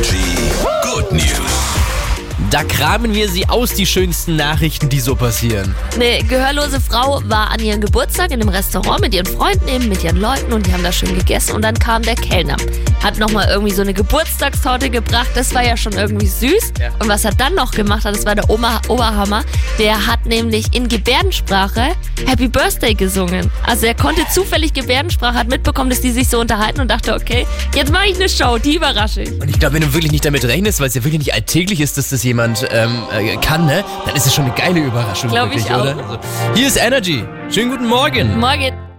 Energy Good News. Da kramen wir sie aus, die schönsten Nachrichten, die so passieren. Eine gehörlose Frau war an ihrem Geburtstag in einem Restaurant mit ihren Freunden eben, mit ihren Leuten und die haben da schön gegessen und dann kam der Kellner. Hat nochmal irgendwie so eine Geburtstagstorte gebracht, das war ja schon irgendwie süß. Ja. Und was er dann noch gemacht hat, das war der Oma Oberhammer, der hat nämlich in Gebärdensprache Happy Birthday gesungen. Also er konnte zufällig Gebärdensprache, hat mitbekommen, dass die sich so unterhalten und dachte, okay, jetzt mache ich eine Show, die überrasche ich. Und ich glaube, wenn du wirklich nicht damit rechnest, weil es ja wirklich nicht alltäglich ist, dass das jemand ähm, äh, kann, ne? dann ist es schon eine geile Überraschung. Glaub ich wirklich, auch. Oder? Also, hier ist Energy. Schönen guten Morgen. Morgen.